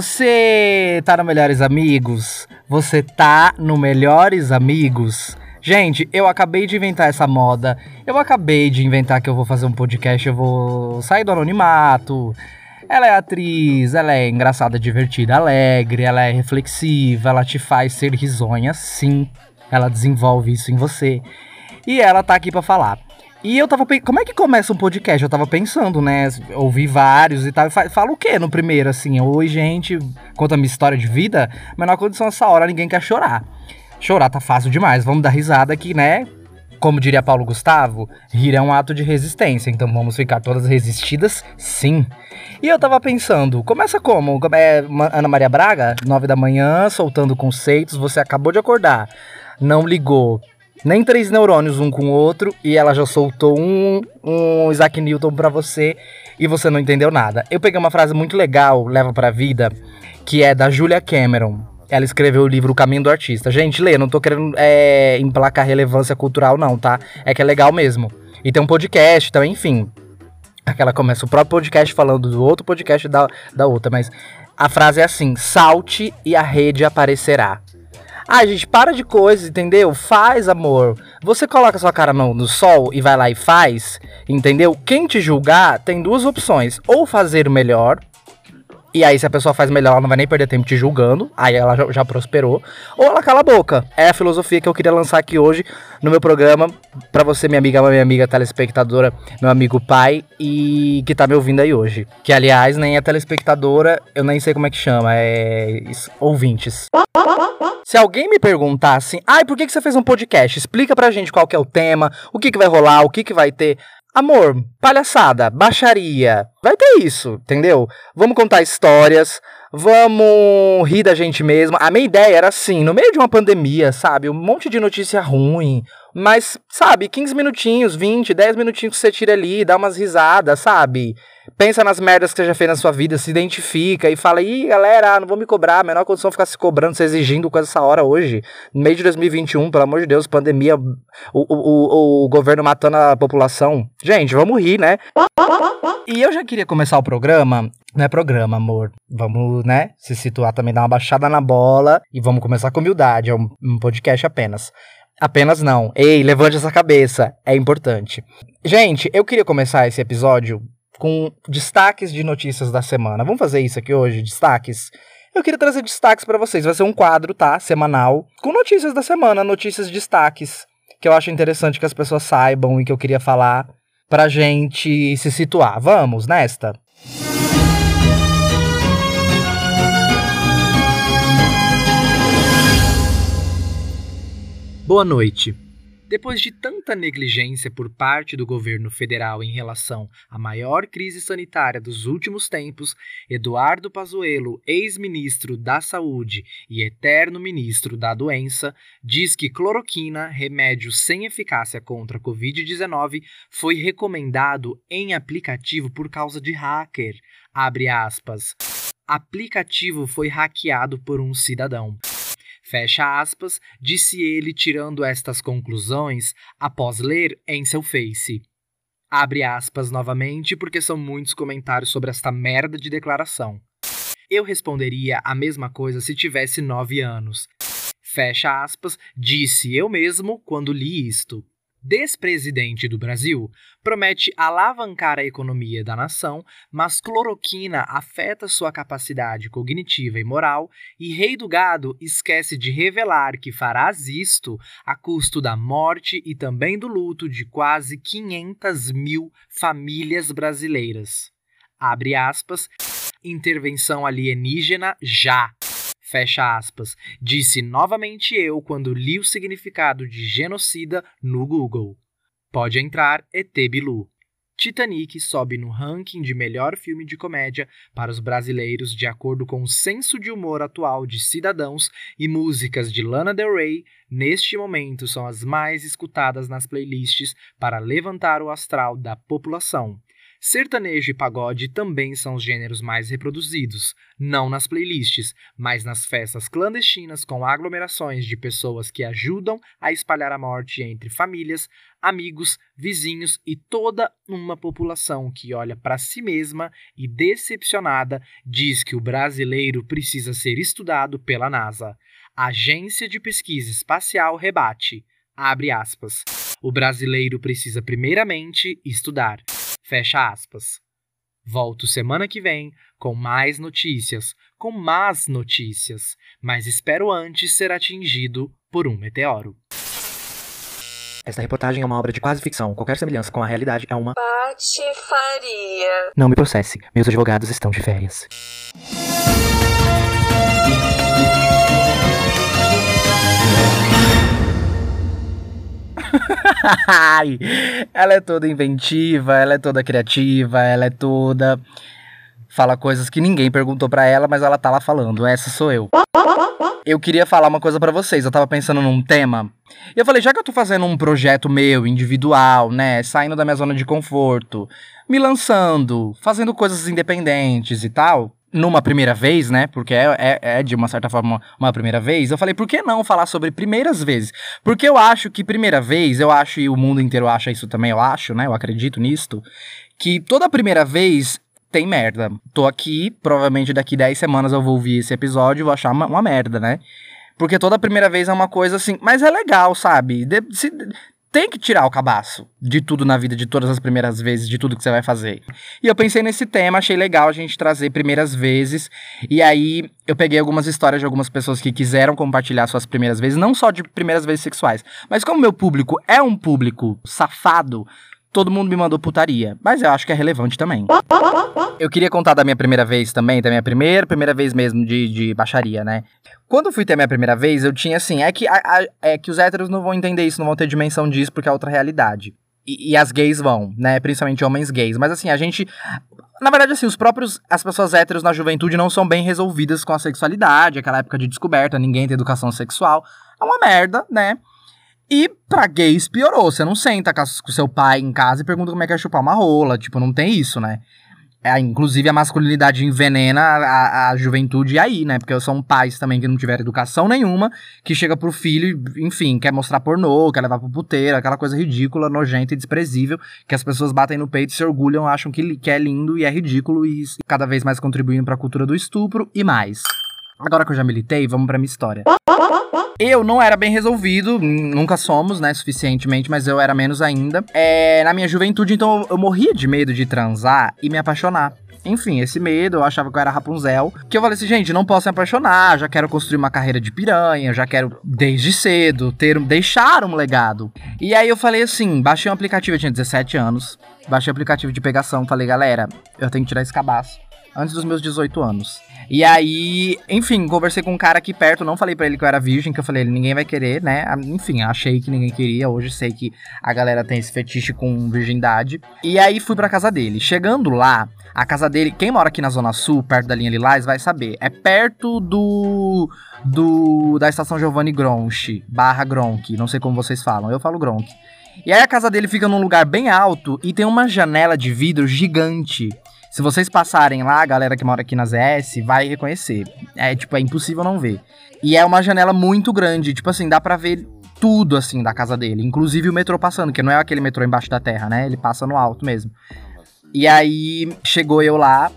Você tá no Melhores Amigos? Você tá no Melhores Amigos? Gente, eu acabei de inventar essa moda. Eu acabei de inventar que eu vou fazer um podcast, eu vou sair do anonimato. Ela é atriz, ela é engraçada, divertida, alegre, ela é reflexiva, ela te faz ser risonha, sim. Ela desenvolve isso em você. E ela tá aqui para falar. E eu tava pensando, como é que começa um podcast? Eu tava pensando, né? Ouvi vários e tal. Fala o quê no primeiro, assim? Oi, gente, conta minha história de vida. Menor condição essa hora, ninguém quer chorar. Chorar tá fácil demais. Vamos dar risada aqui, né? Como diria Paulo Gustavo, rir é um ato de resistência. Então vamos ficar todas resistidas? Sim. E eu tava pensando, começa como? É Ana Maria Braga, nove da manhã, soltando conceitos. Você acabou de acordar, não ligou nem três neurônios um com o outro e ela já soltou um, um Isaac Newton para você e você não entendeu nada. Eu peguei uma frase muito legal, leva pra vida, que é da Julia Cameron. Ela escreveu o livro O Caminho do Artista. Gente, lê, não tô querendo é, emplacar relevância cultural, não, tá? É que é legal mesmo. E tem um podcast, então, enfim. Aquela começa o próprio podcast falando do outro podcast da, da outra, mas a frase é assim: salte e a rede aparecerá. Ah, gente, para de coisa, entendeu? Faz, amor. Você coloca sua cara no, no sol e vai lá e faz, entendeu? Quem te julgar tem duas opções: ou fazer o melhor, e aí, se a pessoa faz melhor, ela não vai nem perder tempo te julgando. Aí ela já, já, prosperou. Ou ela cala a boca. É a filosofia que eu queria lançar aqui hoje no meu programa. para você, minha amiga, minha amiga telespectadora, meu amigo pai e que tá me ouvindo aí hoje. Que, aliás, nem é telespectadora, eu nem sei como é que chama. É. ouvintes. Se alguém me perguntar assim, ai, por que, que você fez um podcast? Explica pra gente qual que é o tema, o que, que vai rolar, o que, que vai ter. Amor, palhaçada, baixaria. Vai ter isso, entendeu? Vamos contar histórias, vamos rir da gente mesmo. A minha ideia era assim, no meio de uma pandemia, sabe? Um monte de notícia ruim. Mas, sabe, 15 minutinhos, 20, 10 minutinhos que você tira ali, dá umas risadas, sabe? Pensa nas merdas que você já fez na sua vida, se identifica e fala, ih, galera, não vou me cobrar, a menor condição ficar se cobrando, se exigindo coisa essa hora hoje, no meio de 2021, pelo amor de Deus, pandemia, o, o, o, o governo matando a população. Gente, vamos rir, né? E eu já queria começar o programa não é programa, amor. Vamos, né, se situar também, dar uma baixada na bola e vamos começar com humildade. É um, um podcast apenas. Apenas não. Ei, levante essa cabeça. É importante. Gente, eu queria começar esse episódio com destaques de notícias da semana. Vamos fazer isso aqui hoje, destaques? Eu queria trazer destaques para vocês. Vai ser um quadro, tá? Semanal, com notícias da semana, notícias destaques, que eu acho interessante que as pessoas saibam e que eu queria falar pra gente se situar. Vamos nesta? Boa noite. Depois de tanta negligência por parte do governo federal em relação à maior crise sanitária dos últimos tempos, Eduardo Pazuello, ex-ministro da Saúde e eterno ministro da Doença, diz que cloroquina, remédio sem eficácia contra a Covid-19, foi recomendado em aplicativo por causa de hacker. Abre aspas. Aplicativo foi hackeado por um cidadão. Fecha aspas, disse ele tirando estas conclusões após ler em seu Face. Abre aspas novamente porque são muitos comentários sobre esta merda de declaração. Eu responderia a mesma coisa se tivesse nove anos. Fecha aspas, disse eu mesmo quando li isto despresidente do Brasil, promete alavancar a economia da nação, mas cloroquina afeta sua capacidade cognitiva e moral, e Rei do Gado esquece de revelar que farás isto a custo da morte e também do luto de quase 500 mil famílias brasileiras. Abre aspas, intervenção alienígena já. Fecha aspas, disse novamente eu quando li o significado de genocida no Google. Pode entrar, ET Bilu. Titanic sobe no ranking de melhor filme de comédia para os brasileiros de acordo com o senso de humor atual de cidadãos e músicas de Lana Del Rey, neste momento são as mais escutadas nas playlists para levantar o astral da população. Sertanejo e pagode também são os gêneros mais reproduzidos, não nas playlists, mas nas festas clandestinas com aglomerações de pessoas que ajudam a espalhar a morte entre famílias, amigos, vizinhos e toda uma população que olha para si mesma e decepcionada diz que o brasileiro precisa ser estudado pela NASA. A Agência de Pesquisa Espacial rebate. Abre aspas. O brasileiro precisa primeiramente estudar. Fecha aspas. Volto semana que vem com mais notícias, com más notícias, mas espero antes ser atingido por um meteoro. Esta reportagem é uma obra de quase ficção. Qualquer semelhança com a realidade é uma patifaria. Não me processe. Meus advogados estão de férias. ela é toda inventiva, ela é toda criativa, ela é toda. Fala coisas que ninguém perguntou para ela, mas ela tá lá falando. Essa sou eu. Eu queria falar uma coisa para vocês. Eu tava pensando num tema. E eu falei, já que eu tô fazendo um projeto meu, individual, né? Saindo da minha zona de conforto, me lançando, fazendo coisas independentes e tal numa primeira vez, né? Porque é, é, é, de uma certa forma uma primeira vez. Eu falei, por que não falar sobre primeiras vezes? Porque eu acho que primeira vez, eu acho, e o mundo inteiro acha isso também, eu acho, né? Eu acredito nisto, que toda primeira vez tem merda. Tô aqui, provavelmente daqui 10 semanas eu vou ouvir esse episódio e vou achar uma, uma merda, né? Porque toda primeira vez é uma coisa assim, mas é legal, sabe? De, se, tem que tirar o cabaço de tudo na vida, de todas as primeiras vezes, de tudo que você vai fazer. E eu pensei nesse tema, achei legal a gente trazer primeiras vezes. E aí eu peguei algumas histórias de algumas pessoas que quiseram compartilhar suas primeiras vezes, não só de primeiras vezes sexuais, mas como meu público é um público safado, todo mundo me mandou putaria. Mas eu acho que é relevante também. Eu queria contar da minha primeira vez também, da minha primeira, primeira vez mesmo de, de baixaria, né? Quando eu fui ter a minha primeira vez, eu tinha assim, é que, a, a, é que os héteros não vão entender isso, não vão ter dimensão disso, porque é outra realidade. E, e, as gays vão, né? Principalmente homens gays. Mas assim, a gente. Na verdade, assim, os próprios. As pessoas héteros na juventude não são bem resolvidas com a sexualidade, aquela época de descoberta, ninguém tem educação sexual. É uma merda, né? E pra gays piorou. Você não senta com seu pai em casa e pergunta como é que é chupar uma rola. Tipo, não tem isso, né? É, inclusive a masculinidade envenena a, a, juventude aí, né? Porque são pais também que não tiveram educação nenhuma, que chega pro filho, enfim, quer mostrar pornô, quer levar pro puteiro, aquela coisa ridícula, nojenta e desprezível, que as pessoas batem no peito, se orgulham, acham que, que é lindo e é ridículo e cada vez mais contribuindo para a cultura do estupro e mais. Agora que eu já militei, vamos pra minha história. Eu não era bem resolvido, nunca somos, né, suficientemente, mas eu era menos ainda. É, na minha juventude, então, eu morria de medo de transar e me apaixonar. Enfim, esse medo, eu achava que eu era Rapunzel. Que eu falei assim, gente, não posso me apaixonar, já quero construir uma carreira de piranha, já quero, desde cedo, ter, deixar um legado. E aí eu falei assim, baixei um aplicativo, eu tinha 17 anos, baixei um aplicativo de pegação, falei, galera, eu tenho que tirar esse cabaço antes dos meus 18 anos. E aí, enfim, conversei com um cara aqui perto, não falei para ele que eu era virgem, que eu falei, ninguém vai querer, né? Enfim, achei que ninguém queria, hoje sei que a galera tem esse fetiche com virgindade. E aí fui pra casa dele. Chegando lá, a casa dele, quem mora aqui na Zona Sul, perto da linha Lilás, vai saber. É perto do do da estação Giovanni Gronchi, barra Gronk, não sei como vocês falam, eu falo Gronk. E aí a casa dele fica num lugar bem alto e tem uma janela de vidro gigante. Se vocês passarem lá, a galera que mora aqui na ZS vai reconhecer. É, tipo, é impossível não ver. E é uma janela muito grande, tipo assim, dá pra ver tudo, assim, da casa dele. Inclusive o metrô passando, que não é aquele metrô embaixo da terra, né? Ele passa no alto mesmo. E aí, chegou eu lá,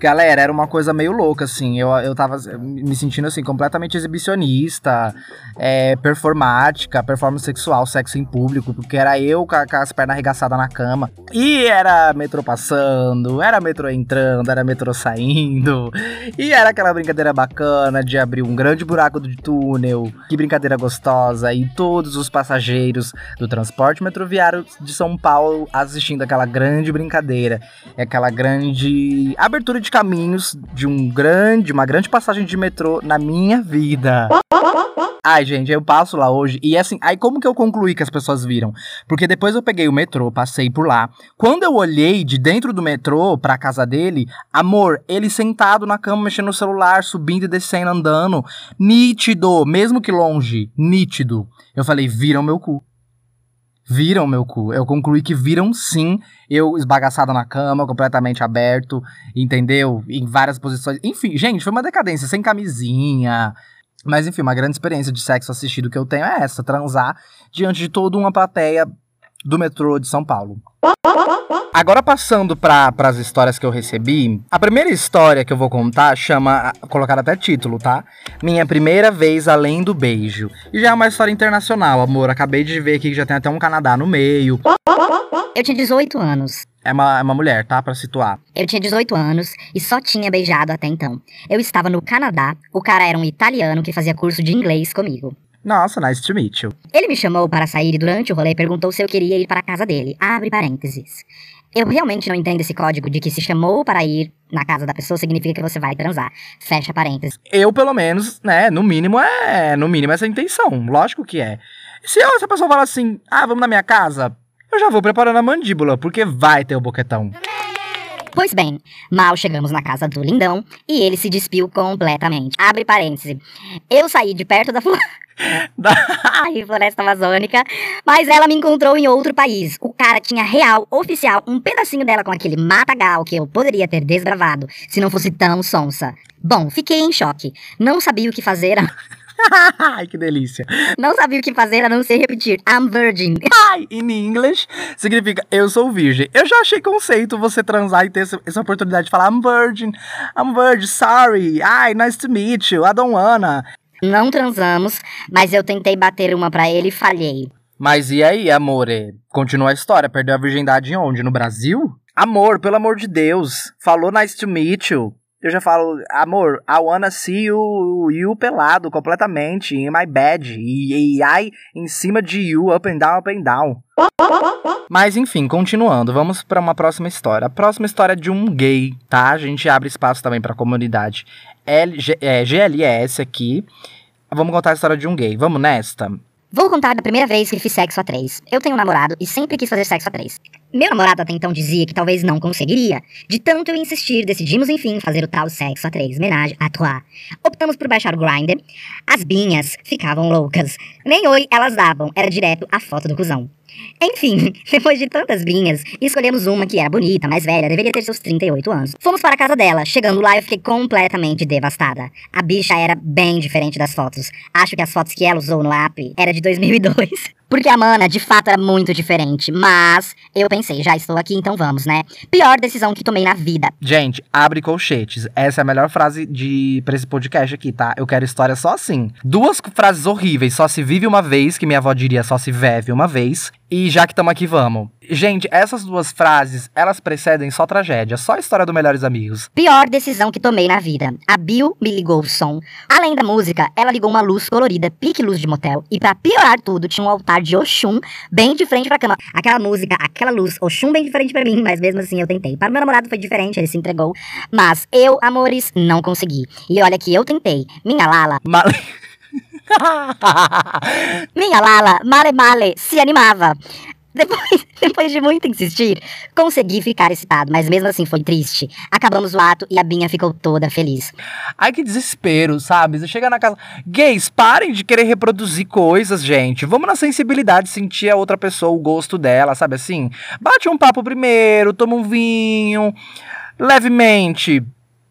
Galera, era uma coisa meio louca, assim. Eu, eu tava me sentindo, assim, completamente exibicionista, é, performática, performance sexual, sexo em público, porque era eu com, com as pernas arregaçadas na cama. E era metrô passando, era metrô entrando, era metrô saindo. E era aquela brincadeira bacana de abrir um grande buraco de túnel. Que brincadeira gostosa. E todos os passageiros do transporte metroviário de São Paulo assistindo aquela grande brincadeira. Aquela grande abertura de de caminhos de um grande, uma grande passagem de metrô na minha vida. Ai, gente, eu passo lá hoje e assim, aí como que eu concluí que as pessoas viram? Porque depois eu peguei o metrô, passei por lá. Quando eu olhei de dentro do metrô pra casa dele, amor, ele sentado na cama mexendo no celular, subindo e descendo, andando, nítido, mesmo que longe, nítido. Eu falei, viram meu cu Viram meu cu. Eu concluí que viram sim eu esbagaçada na cama, completamente aberto, entendeu? Em várias posições. Enfim, gente, foi uma decadência, sem camisinha. Mas enfim, uma grande experiência de sexo assistido que eu tenho é essa: transar diante de toda uma plateia do metrô de São Paulo. Agora passando para as histórias que eu recebi, a primeira história que eu vou contar chama, colocar até título, tá? Minha primeira vez além do beijo. E já é uma história internacional, amor. Acabei de ver aqui que já tem até um Canadá no meio. Eu tinha 18 anos. É uma, é uma mulher, tá? Pra situar. Eu tinha 18 anos e só tinha beijado até então. Eu estava no Canadá, o cara era um italiano que fazia curso de inglês comigo. Nossa, nice to meet you. Ele me chamou para sair e durante o rolê perguntou se eu queria ir para a casa dele. Abre parênteses. Eu realmente não entendo esse código de que se chamou para ir na casa da pessoa significa que você vai transar. Fecha parênteses. Eu, pelo menos, né, no mínimo é. No mínimo essa é a intenção. Lógico que é. Se essa pessoa fala assim, ah, vamos na minha casa, eu já vou preparando a mandíbula, porque vai ter o boquetão. Pois bem, mal chegamos na casa do lindão e ele se despiu completamente. Abre parênteses. Eu saí de perto da da floresta amazônica, mas ela me encontrou em outro país. O cara tinha real, oficial, um pedacinho dela com aquele matagal que eu poderia ter desbravado se não fosse tão sonsa. Bom, fiquei em choque. Não sabia o que fazer. Ai, que delícia. Não sabia o que fazer a não ser repetir I'm virgin. Ai, in English significa eu sou virgem. Eu já achei conceito você transar e ter essa, essa oportunidade de falar I'm virgin, I'm virgin, sorry, ai, nice to meet you, I don't wanna. Não transamos, mas eu tentei bater uma pra ele e falhei. Mas e aí, amore? Continua a história. Perdeu a virgindade onde? No Brasil? Amor, pelo amor de Deus. Falou nice to meet you. Eu já falo, amor, I wanna see you, you pelado completamente, in my bed. E, e I em cima de you, up and down, up and down. Mas enfim, continuando, vamos para uma próxima história. A próxima história é de um gay, tá? A gente abre espaço também para a comunidade L, G, é, GLS aqui. Vamos contar a história de um gay. Vamos nesta? Vou contar da primeira vez que fiz sexo a três. Eu tenho um namorado e sempre quis fazer sexo a três. Meu namorado até então dizia que talvez não conseguiria. De tanto eu insistir, decidimos enfim fazer o tal sexo a três, menage à trois. Optamos por baixar o Grindr. As binhas ficavam loucas. Nem oi elas davam, era direto a foto do cuzão. Enfim, depois de tantas binhas, escolhemos uma que era bonita, mais velha, deveria ter seus 38 anos. Fomos para a casa dela. Chegando lá, eu fiquei completamente devastada. A bicha era bem diferente das fotos. Acho que as fotos que ela usou no app era de 2002. Porque a mana, de fato, era muito diferente. Mas eu pensei, já estou aqui, então vamos, né? Pior decisão que tomei na vida. Gente, abre colchetes. Essa é a melhor frase de pra esse podcast aqui, tá? Eu quero história só assim. Duas frases horríveis. Só se vive uma vez, que minha avó diria só se vive uma vez. E já que estamos aqui, vamos. Gente, essas duas frases, elas precedem só tragédia, só a história do Melhores Amigos. Pior decisão que tomei na vida. A Bill me ligou o som. Além da música, ela ligou uma luz colorida, pique luz de motel. E para piorar tudo, tinha um altar de Oxum bem de frente pra cama. Aquela música, aquela luz, Oxum bem diferente para mim, mas mesmo assim eu tentei. Para o meu namorado foi diferente, ele se entregou. Mas eu, amores, não consegui. E olha que eu tentei. Minha Lala. Male... Minha Lala, male male, se animava. Depois, depois de muito insistir, consegui ficar excitado, mas mesmo assim foi triste. Acabamos o ato e a Binha ficou toda feliz. Ai, que desespero, sabe? Você chega na casa. Gays, parem de querer reproduzir coisas, gente. Vamos na sensibilidade, sentir a outra pessoa, o gosto dela, sabe assim? Bate um papo primeiro, toma um vinho. Levemente,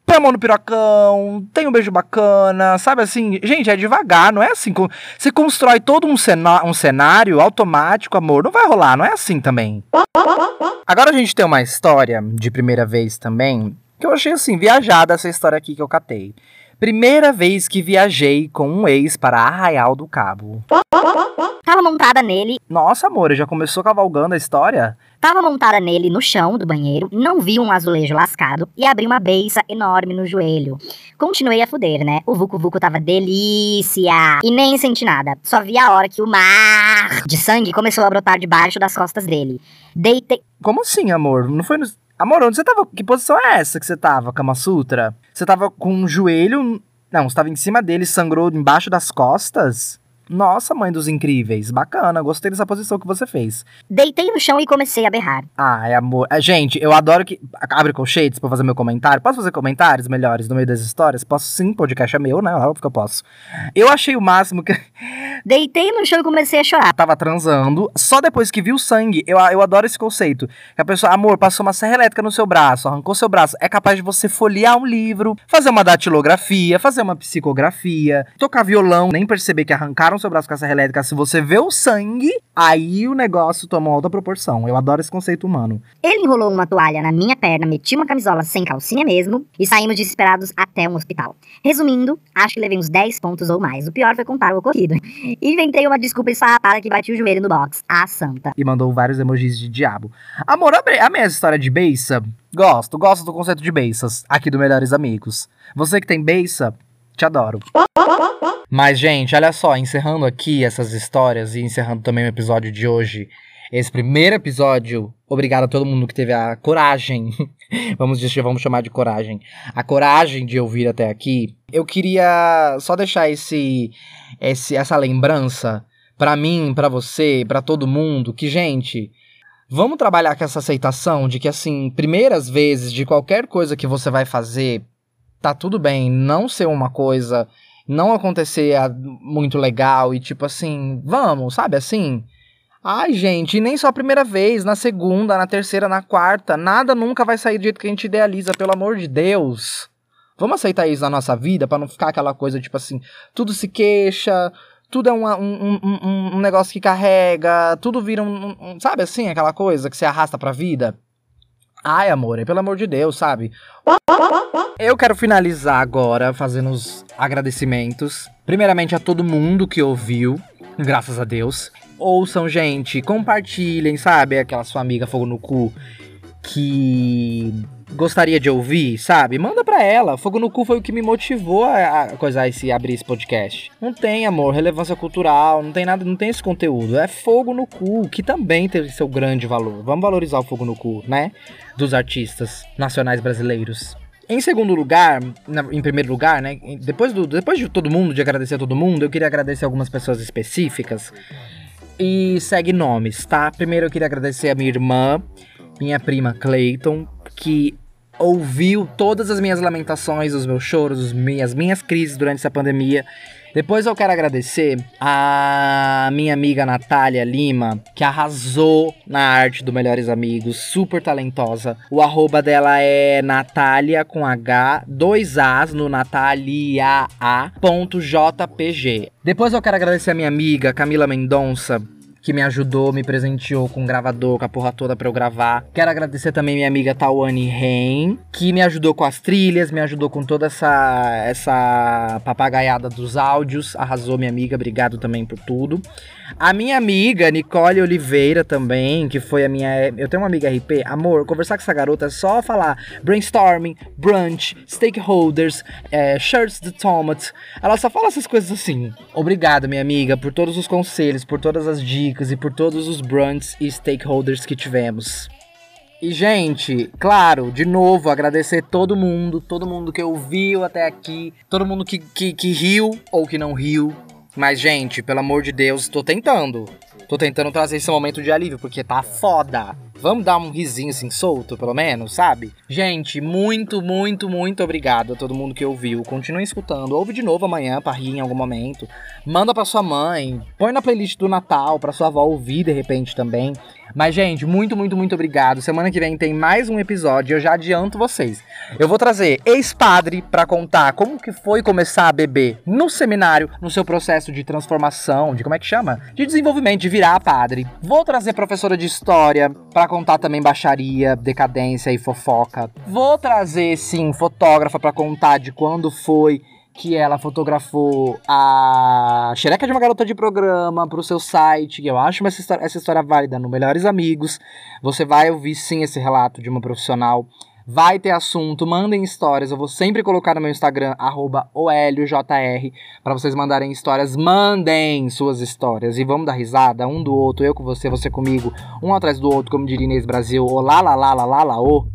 põe a mão no pirocão, tem um beijo bacana, sabe assim? Gente, é devagar, não é assim. Você constrói todo um, um cenário automático, amor, não vai rolar, não é assim também. Agora a gente tem uma história de primeira vez também, que eu achei assim, viajada essa história aqui que eu catei. Primeira vez que viajei com um ex para Arraial do Cabo. Tava montada nele. Nossa, amor, já começou cavalgando a história? Tava montada nele no chão do banheiro, não vi um azulejo lascado e abri uma beiça enorme no joelho. Continuei a fuder, né? O Vucu Vucu tava delícia. E nem senti nada. Só vi a hora que o mar de sangue começou a brotar debaixo das costas dele. Deitei. Como assim, amor? Não foi no. Amor, onde você tava? Que posição é essa que você tava, Kama Sutra? Você tava com um joelho. Não, você tava em cima dele, sangrou embaixo das costas? Nossa, mãe dos incríveis. Bacana, gostei dessa posição que você fez. Deitei no chão e comecei a berrar. Ai, amor. Ah, Gente, eu adoro que. Abre colchetes pra fazer meu comentário. Posso fazer comentários melhores no meio das histórias? Posso sim, podcast é meu, né? Óbvio que eu posso. Eu achei o máximo que. Deitei no chão e comecei a chorar. tava transando, só depois que viu o sangue, eu, eu adoro esse conceito. Que a pessoa, amor, passou uma serra elétrica no seu braço, arrancou seu braço, é capaz de você folhear um livro, fazer uma datilografia, fazer uma psicografia, tocar violão, nem perceber que arrancaram seu braço com a serra elétrica. Se você vê o sangue, aí o negócio toma outra proporção. Eu adoro esse conceito humano. Ele enrolou uma toalha na minha perna, meti uma camisola sem calcinha mesmo e saímos desesperados até um hospital. Resumindo, acho que levei uns 10 pontos ou mais. O pior foi contar o ocorrido. Inventei uma desculpa esfarrapada que bati o joelho no box. A santa. E mandou vários emojis de diabo. Amor, amei essa história de beiça. Gosto, gosto do conceito de beiças, aqui do Melhores Amigos. Você que tem beiça, te adoro. Mas, gente, olha só, encerrando aqui essas histórias e encerrando também o episódio de hoje, esse primeiro episódio, obrigado a todo mundo que teve a coragem, vamos, dizer, vamos chamar de coragem, a coragem de ouvir até aqui. Eu queria só deixar esse, esse essa lembrança pra mim, pra você, pra todo mundo, que, gente, vamos trabalhar com essa aceitação de que, assim, primeiras vezes de qualquer coisa que você vai fazer, tá tudo bem não ser uma coisa, não acontecer muito legal e tipo assim, vamos, sabe assim? Ai, gente, e nem só a primeira vez, na segunda, na terceira, na quarta, nada nunca vai sair do jeito que a gente idealiza, pelo amor de Deus. Vamos aceitar isso na nossa vida pra não ficar aquela coisa tipo assim, tudo se queixa, tudo é um, um, um, um negócio que carrega, tudo vira um, um- Sabe assim, aquela coisa que você arrasta pra vida? Ai, amor, pelo amor de Deus, sabe? Eu quero finalizar agora fazendo os agradecimentos. Primeiramente a todo mundo que ouviu, graças a Deus. Ouçam, gente, compartilhem, sabe? Aquela sua amiga fogo no cu que gostaria de ouvir, sabe? Manda pra ela. Fogo no cu foi o que me motivou a, a coisar esse abrir esse podcast. Não tem, amor, relevância cultural, não tem nada, não tem esse conteúdo. É fogo no cu, que também tem seu grande valor. Vamos valorizar o fogo no cu, né? Dos artistas nacionais brasileiros. Em segundo lugar, na- em primeiro lugar, né? Depois, do, depois de todo mundo, de agradecer a todo mundo, eu queria agradecer algumas pessoas específicas. E segue nomes, tá? Primeiro eu queria agradecer a minha irmã, minha prima Clayton, que ouviu todas as minhas lamentações, os meus choros, as minhas, minhas crises durante essa pandemia. Depois eu quero agradecer a minha amiga Natália Lima, que arrasou na arte do Melhores Amigos, super talentosa. O arroba dela é Natália com H, dois As no natalia.jpg. Depois eu quero agradecer a minha amiga Camila Mendonça, que me ajudou, me presenteou com um gravador, com a porra toda pra eu gravar. Quero agradecer também minha amiga Tawane Ren, que me ajudou com as trilhas, me ajudou com toda essa, essa papagaiada dos áudios. Arrasou, minha amiga, obrigado também por tudo. A minha amiga Nicole Oliveira também, que foi a minha. Eu tenho uma amiga RP. Amor, conversar com essa garota é só falar brainstorming, brunch, stakeholders, é, shirts the tomate. Ela só fala essas coisas assim. Obrigado, minha amiga, por todos os conselhos, por todas as dicas e por todos os brunches e stakeholders que tivemos. E, gente, claro, de novo, agradecer todo mundo, todo mundo que ouviu até aqui, todo mundo que, que, que riu ou que não riu. Mas, gente, pelo amor de Deus, tô tentando. Tô tentando trazer esse momento de alívio, porque tá foda. Vamos dar um risinho assim solto, pelo menos, sabe? Gente, muito, muito, muito obrigado a todo mundo que ouviu. Continuem escutando. Ouve de novo amanhã pra rir em algum momento. Manda pra sua mãe. Põe na playlist do Natal pra sua avó ouvir de repente também. Mas, gente, muito, muito, muito obrigado. Semana que vem tem mais um episódio. Eu já adianto vocês. Eu vou trazer ex-padre pra contar como que foi começar a beber no seminário, no seu processo de transformação, de como é que chama? De desenvolvimento, de virar padre. Vou trazer professora de história contar também baixaria, decadência e fofoca. Vou trazer, sim, fotógrafa pra contar de quando foi que ela fotografou a xereca de uma garota de programa pro seu site. Eu acho essa história, essa história válida no Melhores Amigos. Você vai ouvir sim esse relato de uma profissional. Vai ter assunto, mandem histórias. Eu vou sempre colocar no meu Instagram, arroba OLJR, para vocês mandarem histórias. Mandem suas histórias e vamos dar risada um do outro, eu com você, você comigo, um atrás do outro, como diria Inês Brasil. Olá, lá, lá, lá, lá, lá, ô.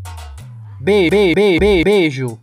Be, be, be, be, beijo.